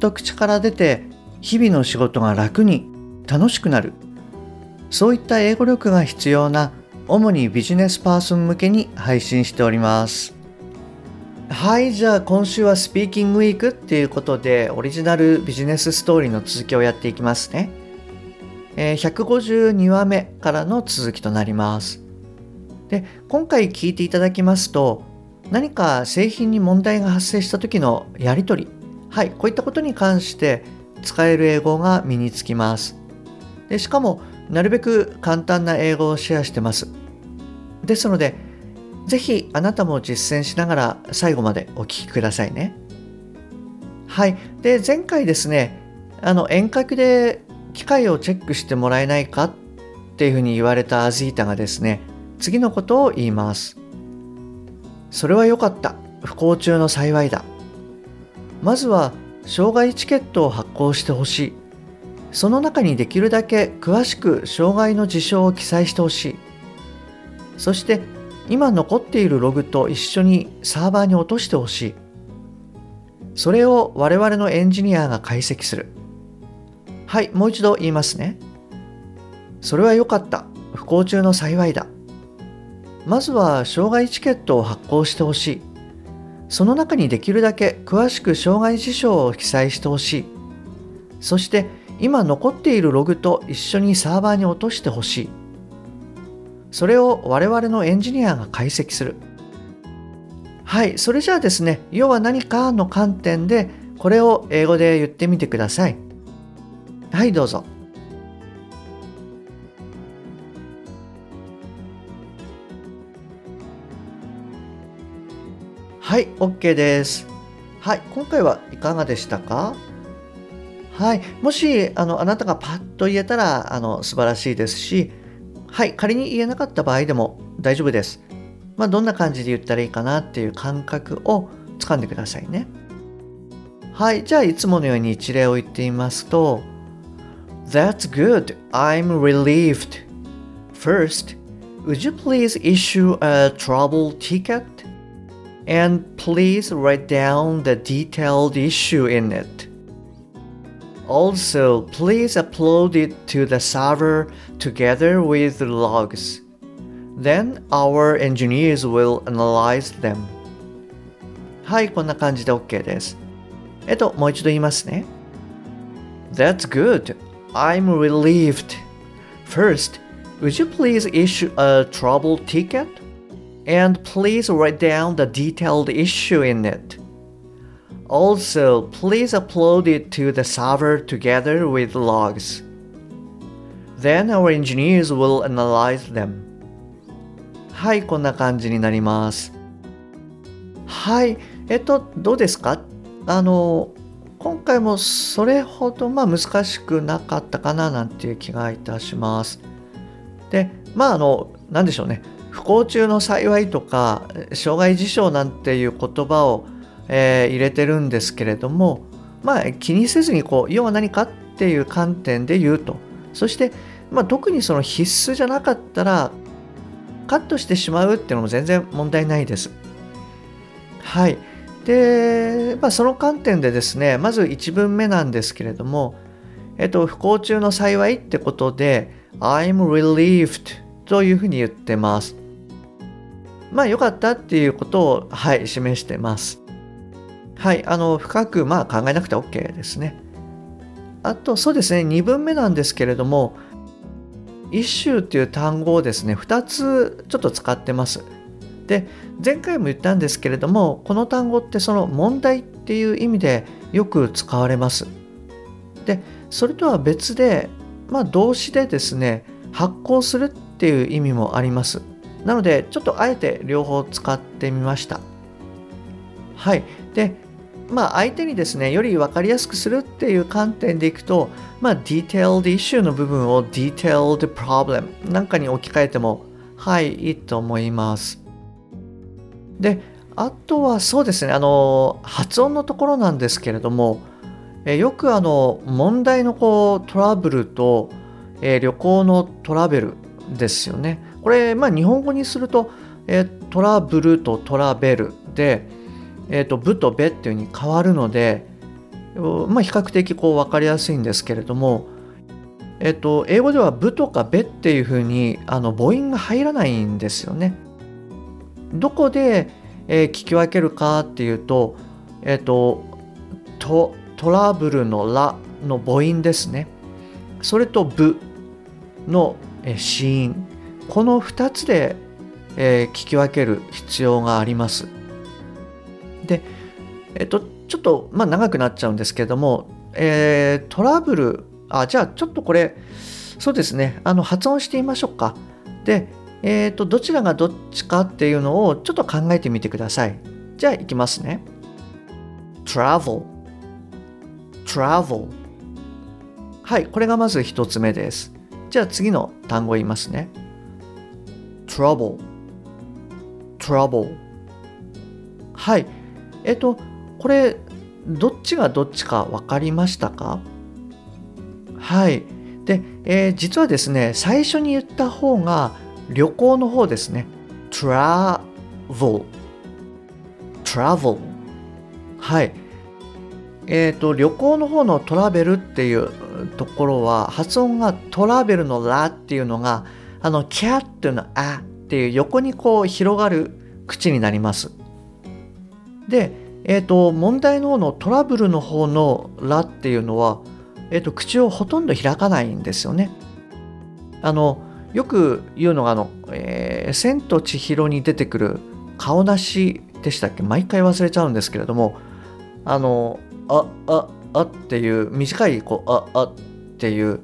と口から出て日々の仕事が楽に楽しくなる。そういった英語力が必要な主にビジネスパーソン向けに配信しております。はいじゃあ今週はスピーキングウィークっていうことでオリジナルビジネスストーリーの続きをやっていきますね、えー、152話目からの続きとなります。で今回聞いていただきますと何か製品に問題が発生した時のやり取りはいこういったことに関して使える英語が身につきますでしかもなるべく簡単な英語をシェアしてますですのでぜひあなたも実践しながら最後までお聞きくださいねはいで前回ですねあの遠隔で機械をチェックしてもらえないかっていうふうに言われたアジータがですね次のことを言いますそれは良かった。不幸中の幸いだ。まずは、障害チケットを発行してほしい。その中にできるだけ詳しく障害の事象を記載してほしい。そして、今残っているログと一緒にサーバーに落としてほしい。それを我々のエンジニアが解析する。はい、もう一度言いますね。それは良かった。不幸中の幸いだ。まずは障害チケットを発行してほしい。その中にできるだけ詳しく障害事象を記載してほしい。そして今残っているログと一緒にサーバーに落としてほしい。それを我々のエンジニアが解析する。はい、それじゃあですね、要は何かの観点でこれを英語で言ってみてください。はい、どうぞ。はい、OK です。はい、今回はいかがでしたか？はい、もしあのあなたがパッと言えたらあの素晴らしいですし、はい、仮に言えなかった場合でも大丈夫です。まあ、どんな感じで言ったらいいかなっていう感覚をつかんでくださいね。はい、じゃあいつものように一例を言ってみますと、That's good. I'm relieved. First, would you please issue a trouble ticket? and please write down the detailed issue in it. Also, please upload it to the server together with the logs. Then our engineers will analyze them. はい、こんな感じで OK です。えっと、もう一度言いますね。That's good. I'm relieved. First, would you please issue a trouble ticket? And please write down the detailed issue in it. Also, please upload it to the server together with logs. Then our engineers will analyze them. はい、こんな感じになります。はい、えっと、どうですかあの、今回もそれほどまあ難しくなかったかななんていう気がいたします。で、まああの、なんでしょうね。不幸中の幸いとか障害事象なんていう言葉を、えー、入れてるんですけれどもまあ気にせずにこう要は何かっていう観点で言うとそして、まあ、特にその必須じゃなかったらカットしてしまうっていうのも全然問題ないです。はい。で、まあ、その観点でですねまず1文目なんですけれども、えっと、不幸中の幸いってことで I'm relieved というふうに言ってます。まあ良かったっていうことを、はい、示してます。はい、あの、深くまあ考えなくて OK ですね。あと、そうですね、2文目なんですけれども、一周っていう単語をですね、2つちょっと使ってます。で、前回も言ったんですけれども、この単語ってその問題っていう意味でよく使われます。で、それとは別で、まあ動詞でですね、発行するっていう意味もあります。なのでちょっとあえて両方使ってみました。はい。でまあ、相手にですねより分かりやすくするっていう観点でいくと、まあ、detailed issue の部分を detailed problem なんかに置き換えてもはいいいと思います。であとはそうですねあの発音のところなんですけれどもえよくあの問題のこうトラブルと、え、旅行のトラベルですよね。これ、まあ、日本語にすると、えー、トラブルとトラベルで、えーと、ブとベっていう風に変わるので、まあ、比較的こう分かりやすいんですけれども、えーと、英語ではブとかベっていう風にあの母音が入らないんですよね。どこで、えー、聞き分けるかっていうと,、えーと、とトラブルのラの母音ですね。それとブのえ子音この2つで、えー、聞き分ける必要があります。で、えっと、ちょっと、まあ、長くなっちゃうんですけども、えー、トラブル、あ、じゃあちょっとこれ、そうですね、あの発音してみましょうか。で、えっ、ー、と、どちらがどっちかっていうのをちょっと考えてみてください。じゃあ、いきますね。travel, travel. はい、これがまず一つ目です。じゃあ次の単語言いますね。Trouble, trouble. はい。えっと、これ、どっちがどっちか分かりましたか？はい。で、えー、実はですね、最初に言った方が旅行の方ですね。travel。travel。はい。えっ、ー、と、旅行の方のトラベルっていうところは、発音がトラベルのラっていうのが、あの、キャットのはあっていう横にこう広がる口になります。で、えーと、問題の方のトラブルの方の「ら」っていうのは、えーと、口をほとんど開かないんですよね。あのよく言うのがあの、えー、千と千尋に出てくる顔なしでしたっけ？毎回忘れちゃうんですけれどもあの「あああ」っていう短いこう「ああ」っていう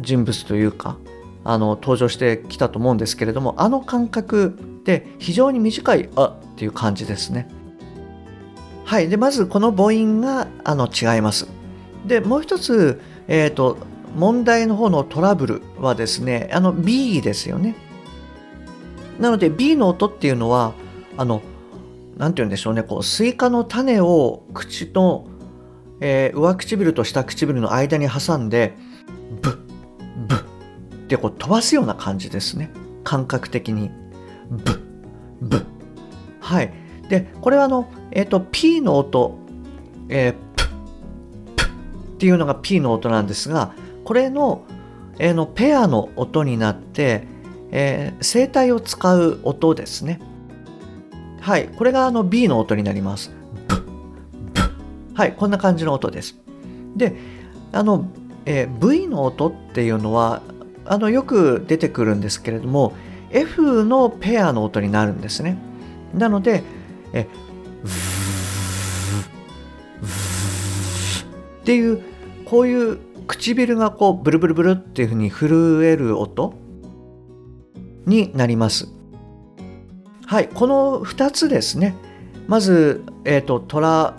人物というかあの登場してきたと思うんですけれどもあの感覚で非常に短い「あ」っていう感じですね。はい。で、まずこの母音があの違います。で、もう一つ、え、ー、と、問題の方のトラブルはですね、あの B ですよね。なので B の音っていうのは、あの、なんて言うんでしょうね、こう、スイカの種を口の、えー、上唇と下唇の間に挟んで、ってこう飛ばすような感じですね。感覚的に。ブッ、ブッ。はい。で、これはあの、えっ、ー、と、P の音、えー、プッ、プッっていうのが P の音なんですが、これの、えー、のペアの音になって、えー、声帯を使う音ですね。はい、これがあの B の音になります。ブッ、ブッ。はい、こんな感じの音です。で、あの、えー、V の音っていうのは、あのよく出てくるんですけれども、F のペアの音になるんですね。なので、えっていうこういう唇がこうブルブルブルっていうふうに震える音になります。はい、この2つですね。まず、えっ、ー、と、トラ、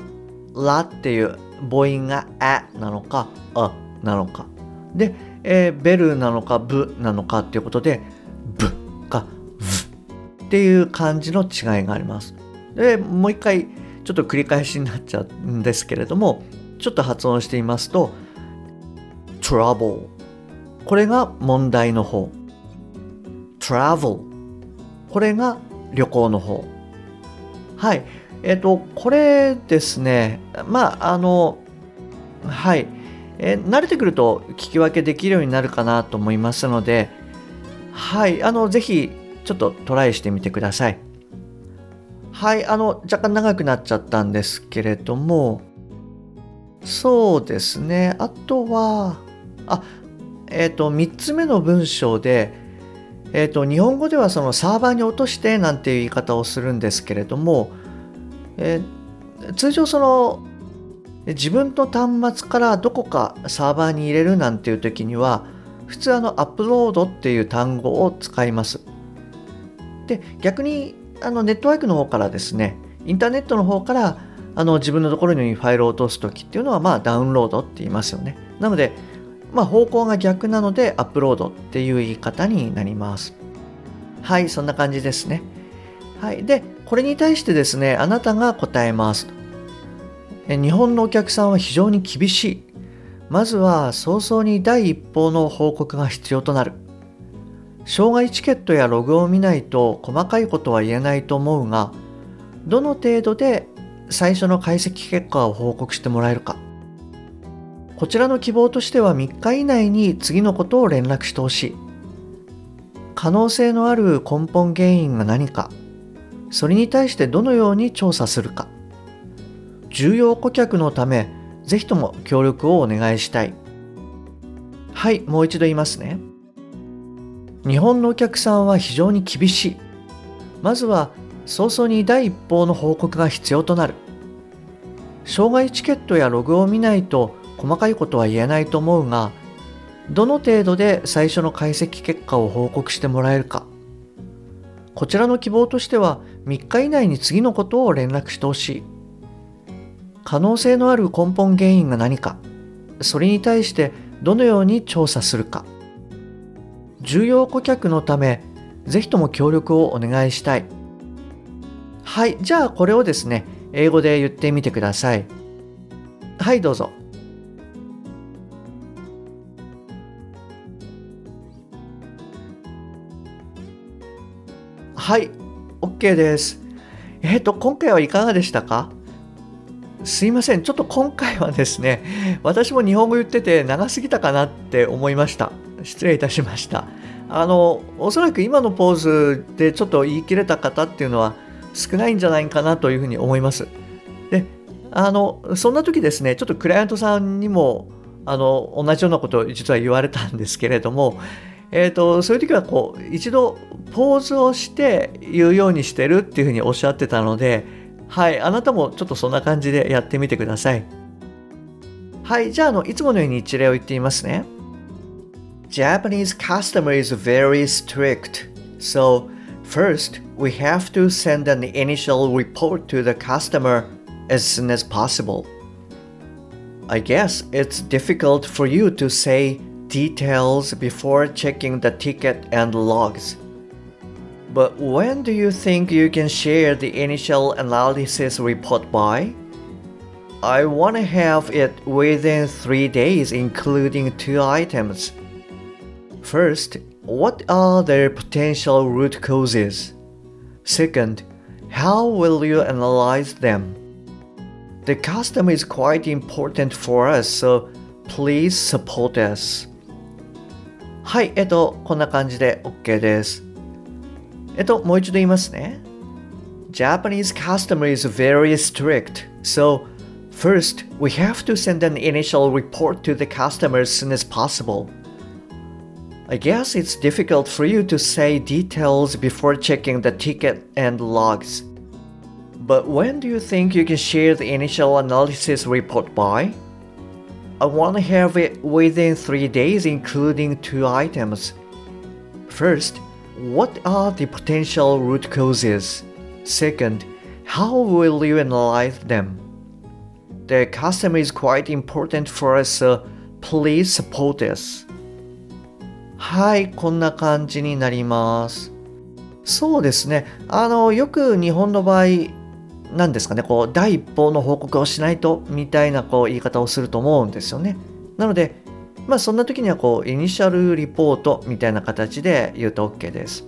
ラっていう母音があなのか、あなのか。で、えー、ベルなのか、ブなのかっていうことで、ブか、ブっていう感じの違いがあります。でもう一回ちょっと繰り返しになっちゃうんですけれどもちょっと発音してみますと trouble これが問題の方。travel これが旅行の方。はい。えっ、ー、とこれですね。まああのはい、えー、慣れてくると聞き分けできるようになるかなと思いますのではいあのぜひちょっとトライしてみてくださいはい、あの、若干長くなっちゃったんですけれども、そうですね。あとは、あ、えっ、ー、と、3つ目の文章で、えっ、ー、と、日本語ではそのサーバーに落としてなんていう言い方をするんですけれども、えー、通常その、で自分の端末からどこかサーバーに入れるなんていう時には、普通あの、アップロードっていう単語を使います。で、逆にあのネットワークの方からですねインターネットの方からあの自分のところにファイルを落とす時っていうのはまあダウンロードって言いますよね。なのでまあ方向が逆なのでアップロードっていう言い方になります。はいそんな感じですね。はいでこれに対してですねあなたが答えます。日本のお客さんは非常に厳しい。まずは早々に第一報の報告が必要となる。障害チケットやログを見ないと細かいことは言えないと思うがどの程度で最初の解析結果を報告してもらえるか。こちらの希望としては3日以内に次のことを連絡してほしい。可能性のある根本原因が何か。それに対してどのように調査するか。重要顧客のためぜひとも協力をお願いしたい。はいもう一度言いますね。日本のお客さんは非常に厳しい。まずは早々に第一報の報告が必要となる。障害チケットやログを見ないと細かいことは言えないと思うがどの程度で最初の解析結果を報告してもらえるか。こちらの希望としては3日以内に次のことを連絡してほしい。可能性のある根本原因が何かそれに対してどのように調査するか。重要顧客のためぜひとも協力をお願いしたい。はいじゃあこれをですね英語で言ってみてください。はいどうぞ。はい OK です。えっ、と今回はいかがでしたか？すいません。ちょっと今回はですね私も日本語言ってて長すぎたかなって思いました。失礼いたしました。あのおそらく今のポーズでちょっと言い切れた方っていうのは少ないんじゃないかなというふうに思います。であのそんな時ですねちょっとクライアントさんにもあの同じようなことを実は言われたんですけれどもえーと、そういう時はこう一度ポーズをして言うようにしてるっていうふうにおっしゃってたのではいあなたもちょっとそんな感じでやってみてくださいはいじゃああのいつものように一例を言ってみますね Japanese customer is very strict. So, first, we have to send an initial report to the customer as soon as possible. I guess it's difficult for you to say details before checking the ticket and logs. But when do you think you can share the initial analysis report by? I want to have it within three days, including two items. First, what are their potential root causes? Second, how will you analyze them? The custom is quite important for us, so please support us. はい、えっと、こんな感じで OK です。 えっと、もう一度言いますね。Japanese customer is very strict, so first we have to send an initial report to the customer as soon as possible. I guess it's difficult for you to say details before checking the ticket and logs. But when do you think you can share the initial analysis report by? I want to have it within three days, including two items. First, what are the potential root causes? Second, how will you analyze them? The customer is quite important for us, so please support us. はい、こんな感じになります。そうですね。あの、よく日本の場合、なんですかね、こう、第一報の報告をしないと、みたいなこう言い方をすると思うんですよね。なので、まあ、そんな時には、こう、イニシャルリポートみたいな形で言うと OK です。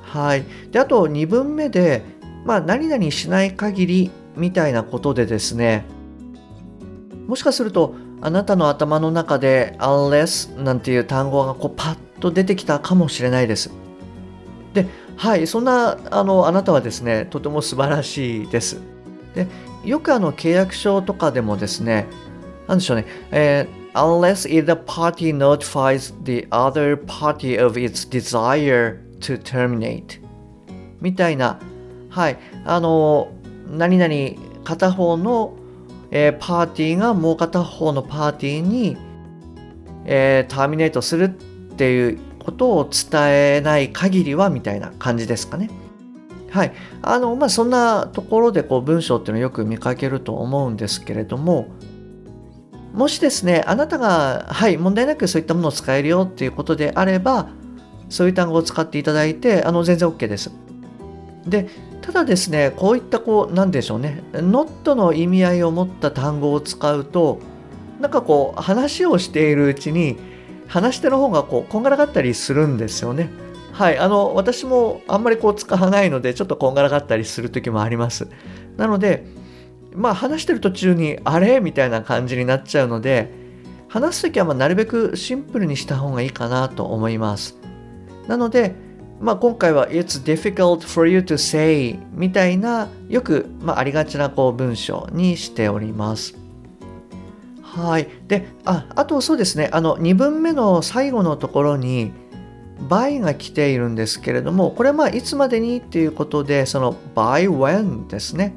はい。で、あと、2文目で、まあ、何々しない限りみたいなことでですね、もしかすると、あなたの頭の中で unless なんていう単語がこうパッと出てきたかもしれないです。で、はい、そんなあのあなたはですね、とても素晴らしいです。で、よくあの契約書とかでもですね、なんでしょうね、えー、unless either party notifies the other party of its desire to terminate. みたいな、はい、あの、何々片方のえー、パーティーがもう片方のパーティーに、えー、ターミネートするっていうことを伝えない限りはみたいな感じですかね。はい。あのまあ、そんなところでこう文章っていうのをよく見かけると思うんですけれどももしですねあなたがはい問題なくそういったものを使えるよっていうことであればそういう単語を使っていただいてあの全然 OK です。でただですねこういったこう何でしょうね not の意味合いを持った単語を使うとなんかこう話をしているうちに話し手の方がこうこんがらがったりするんですよね。はい、あの私もあんまりこう使わないのでちょっとこんがらがったりする時もあります。なのでまあ話してる途中にあれ？みたいな感じになっちゃうので話す時はまなるべくシンプルにした方がいいかなと思います。なので、まあ、今回は It's difficult for you to say みたいなよく、まあ、ありがちなこう文章にしております。はい。で、あ、あとそうですね、あの、2文目の最後のところに、by が来ているんですけれども、これはまあ、いつまでにっていうことで、その by when ですね。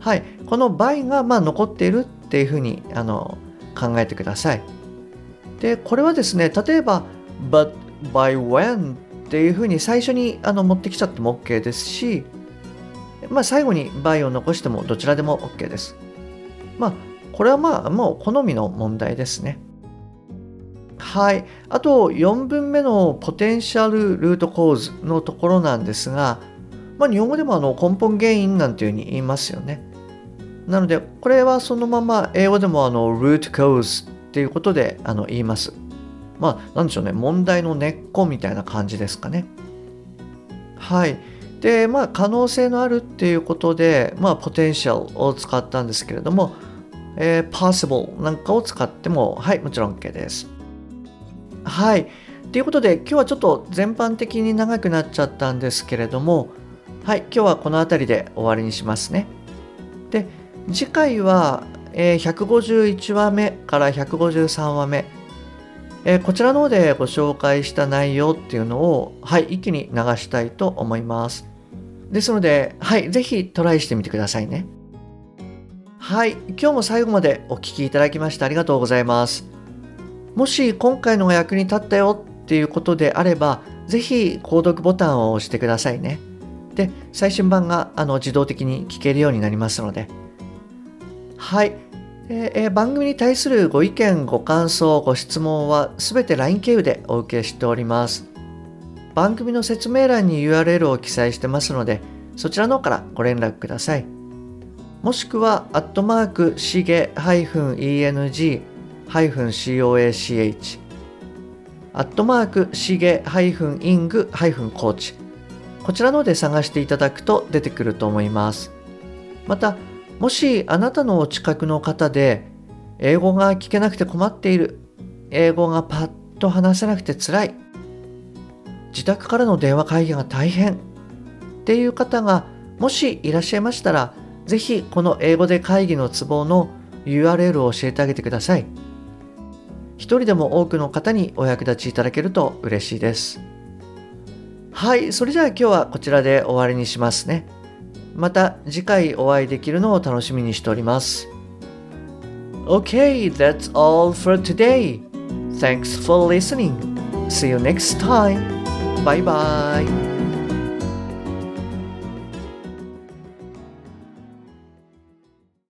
はい。この by がまあ残っているっていうふうにあの考えてください。で、これはですね、例えば、but by when っていうふうに最初にあの持ってきちゃっても OK ですし、まあ、最後に by を残してもどちらでも OK です。まあ、これはまあもう好みの問題ですね。はい。あと4分目のポテンシャルルートコーズのところなんですが、まあ、日本語でもあの根本原因なんていうふうに言いますよね。なので、これはそのまま英語でもあの root cause っていうことであの言います。まあ、なんでしょうね、問題の根っこみたいな感じですかね。はい。で、まあ、可能性のあるっていうことで、まあ、ポテンシャルを使ったんですけれども、えー、possible なんかを使っても、はい、もちろん OK です。はい。ということで、今日はちょっと全般的に長くなっちゃったんですけれども、はい、今日はこの辺りで終わりにしますね。で、次回は、えー、151話目から153話目、えー、こちらの方でご紹介した内容っていうのを、はい、一気に流したいと思います。ですので、はい、ぜひトライしてみてくださいね。はい、今日も最後までお聴きいただきましてありがとうございます。もし今回のが役に立ったよっていうことであれば、ぜひ購読ボタンを押してくださいね。で、最新版があの自動的に聞けるようになりますので。はい。えー、番組に対するご意見、ご感想、ご質問はすべて LINE 経由でお受けしております。番組の説明欄に URL を記載してますので、そちらの方からご連絡ください。もしくは、アットマーク、しげ -eng-coach、アットマーク、しげ -ing-coach、こちらので探していただくと出てくると思います。また、もしあなたのお近くの方で英語が聞けなくて困っている。英語がパッと話せなくて辛い。自宅からの電話会議が大変。っていう方がもしいらっしゃいましたらぜひこの英語で会議のツボの URL を教えてあげてください。一人でも多くの方にお役立ちいただけると嬉しいです。はいそれじゃあ今日はこちらで終わりにしますね。また次回お会いできるのを楽しみにしております。Okay, that's all for today. Thanks for listening. See you next time. Bye bye.